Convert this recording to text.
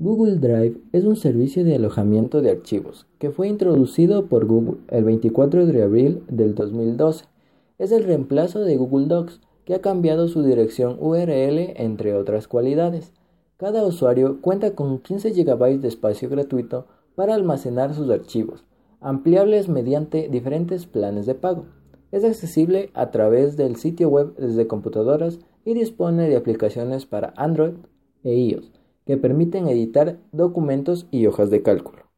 Google Drive es un servicio de alojamiento de archivos que fue introducido por Google el 24 de abril del 2012 es el reemplazo de Google Docs, que ha cambiado su dirección URL entre otras cualidades. Cada usuario cuenta con 15 GB de espacio gratuito para almacenar sus archivos, ampliables mediante diferentes planes de pago. Es accesible a través del sitio web desde computadoras y dispone de aplicaciones para Android e iOS que permiten editar documentos y hojas de cálculo.